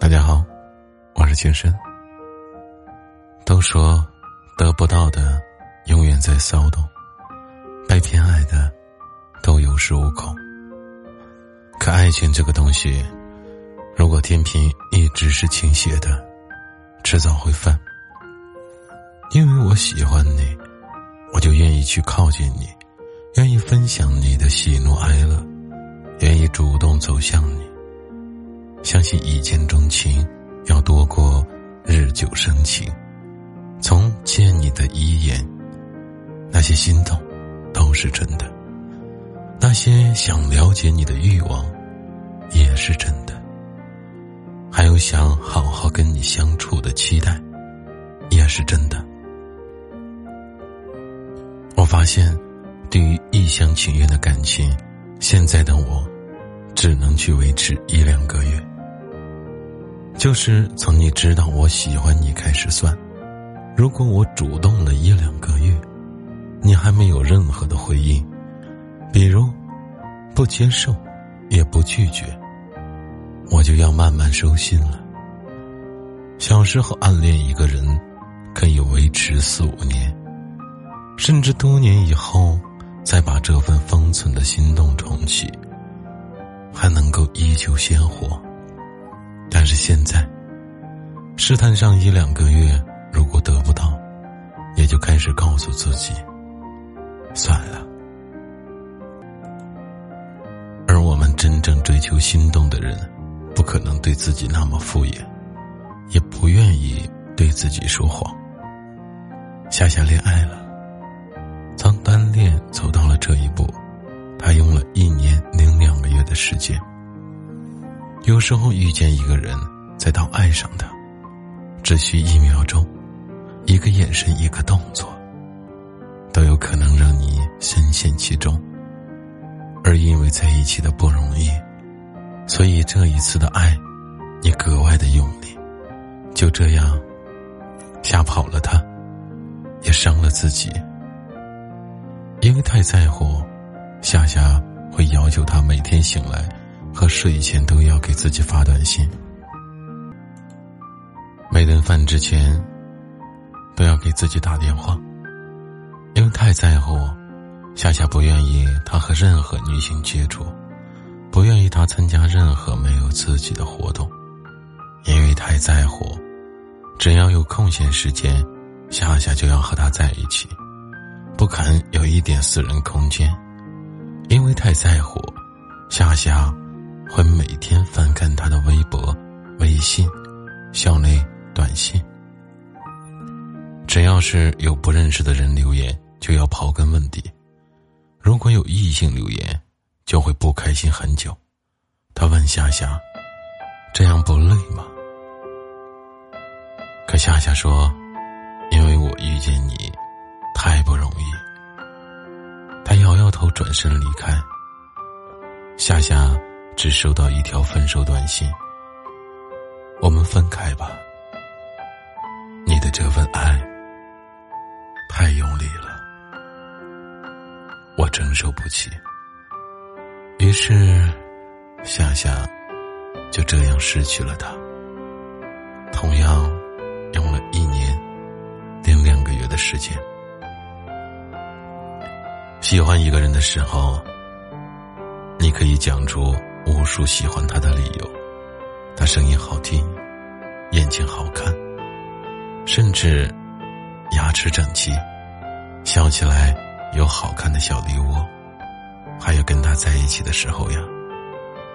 大家好，我是青深。都说得不到的永远在骚动，被偏爱的都有恃无恐。可爱情这个东西，如果天平一直是倾斜的，迟早会翻。因为我喜欢你，我就愿意去靠近你，愿意分享你的喜怒哀乐，愿意主动走向你。相信一见钟情要多过日久生情。从见你的一眼，那些心动都是真的；那些想了解你的欲望也是真的；还有想好好跟你相处的期待也是真的。我发现，对于一厢情愿的感情，现在的我只能去维持一两个月，就是从你知道我喜欢你开始算。如果我主动了一两个月，你还没有任何的回应，比如不接受，也不拒绝，我就要慢慢收心了。小时候暗恋一个人，可以维持四五年，甚至多年以后再把这份封存的心动重启，还能够依旧鲜活。但是现在，试探上一两个月。如果得不到，也就开始告诉自己，算了。而我们真正追求心动的人，不可能对自己那么敷衍，也不愿意对自己说谎。夏夏恋爱了，从单恋走到了这一步，他用了一年零两个月的时间。有时候遇见一个人，再到爱上他，只需一秒钟。一个眼神，一个动作，都有可能让你深陷其中。而因为在一起的不容易，所以这一次的爱，你格外的用力。就这样，吓跑了他，也伤了自己。因为太在乎，夏夏会要求他每天醒来和睡前都要给自己发短信，每顿饭之前。都要给自己打电话，因为太在乎，夏夏不愿意他和任何女性接触，不愿意他参加任何没有自己的活动，因为太在乎，只要有空闲时间，夏夏就要和他在一起，不肯有一点私人空间，因为太在乎，夏夏会每天翻看他的微博、微信、校内短信。只要是有不认识的人留言，就要刨根问底；如果有异性留言，就会不开心很久。他问夏夏：“这样不累吗？”可夏夏说：“因为我遇见你，太不容易。”他摇摇头，转身离开。夏夏只收到一条分手短信：“我们分开吧。”你的这份爱。太用力了，我承受不起。于是，夏夏就这样失去了他。同样，用了一年零两个月的时间。喜欢一个人的时候，你可以讲出无数喜欢他的理由：他声音好听，眼睛好看，甚至。牙齿整齐，笑起来有好看的小梨窝，还有跟他在一起的时候呀，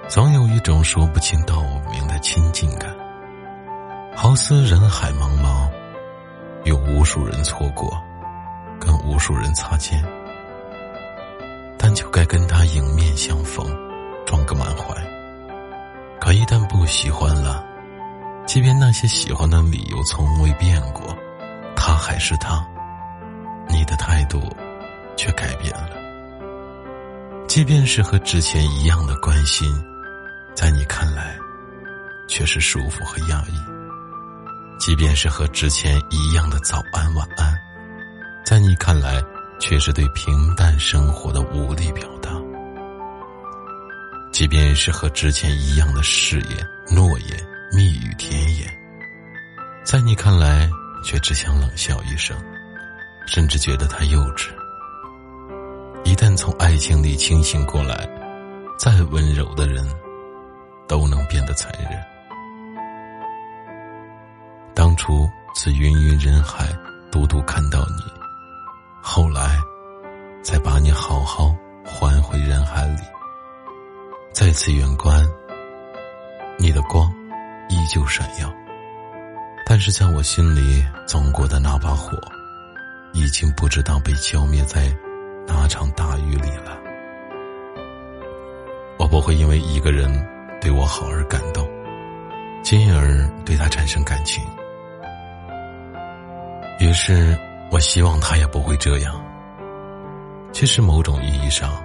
总有一种说不清道不明的亲近感。好似人海茫茫，有无数人错过，跟无数人擦肩，但就该跟他迎面相逢，喜欢了，即便那些喜欢的理由从未变过。他还是他，你的态度却改变了。即便是和之前一样的关心，在你看来却是舒服和压抑；即便是和之前一样的早安晚安，在你看来却是对平淡生活的无力表达；即便是和之前一样的誓言诺言、蜜语甜言，在你看来却只想冷笑一声，甚至觉得他幼稚。一旦从爱情里清醒过来，再温柔的人，都能变得残忍。当初自芸芸人海，独独看到你，后来，再把你好好还回人海里。再次远观，你的光依旧闪耀，但是在我心里纵过的那把火，已经不知道被浇灭在哪场大雨里了。我不会因为一个人对我好而感动，进而对他产生感情。于是，我希望他也不会这样。其实，某种意义上，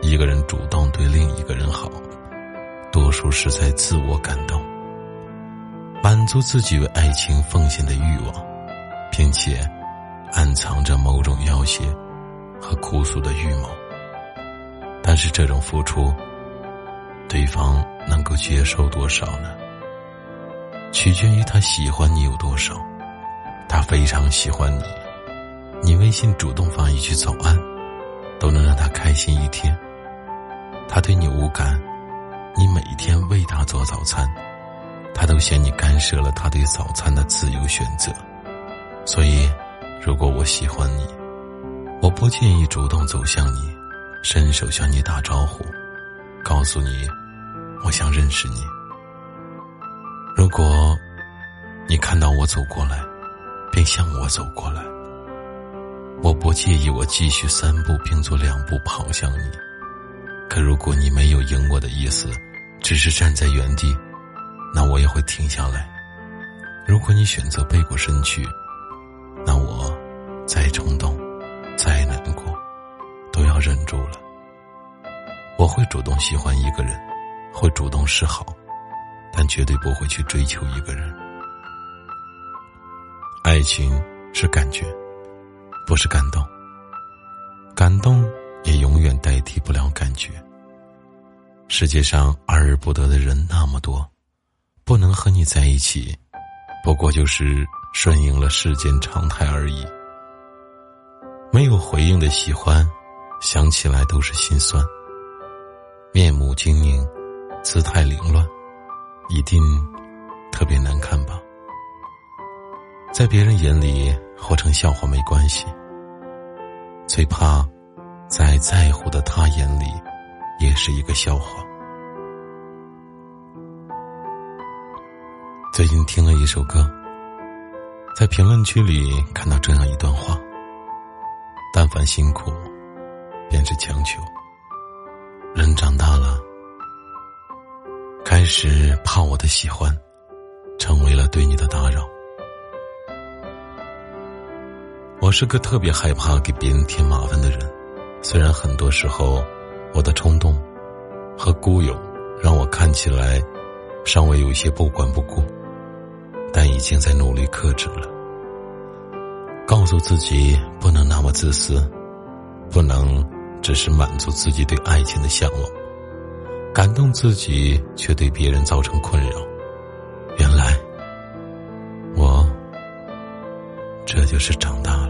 一个人主动对另一个人好，多数是在自我感动，满足自己为爱情奉献的欲望，并且暗藏着某种要挟和哭诉的预谋。但是，这种付出，对方能够接受多少呢？取决于他喜欢你有多少。他非常喜欢你，你微信主动发一句早安，都能让他开心一天。他对你无感，你每天为他做早餐，他都嫌你干涉了他对早餐的自由选择。所以，如果我喜欢你，我不介意主动走向你，伸手向你打招呼，告诉你我想认识你。如果你看到我走过来。便向我走过来。我不介意我继续三步并作两步跑向你，可如果你没有赢我的意思，只是站在原地，那我也会停下来。如果你选择背过身去，那我再冲动、再难过，都要忍住了。我会主动喜欢一个人，会主动示好，但绝对不会去追求一个人。爱情是感觉，不是感动。感动也永远代替不了感觉。世界上爱而不得的人那么多，不能和你在一起，不过就是顺应了世间常态而已。没有回应的喜欢，想起来都是心酸。面目狰狞，姿态凌乱，一定特别难看吧。在别人眼里活成笑话没关系，最怕在在乎的他眼里也是一个笑话。最近听了一首歌，在评论区里看到这样一段话：但凡辛苦，便是强求。人长大了，开始怕我的喜欢成为了对你的打扰。我是个特别害怕给别人添麻烦的人，虽然很多时候我的冲动和孤勇让我看起来尚未有些不管不顾，但已经在努力克制了。告诉自己不能那么自私，不能只是满足自己对爱情的向往，感动自己却对别人造成困扰。原来我这就是长大了。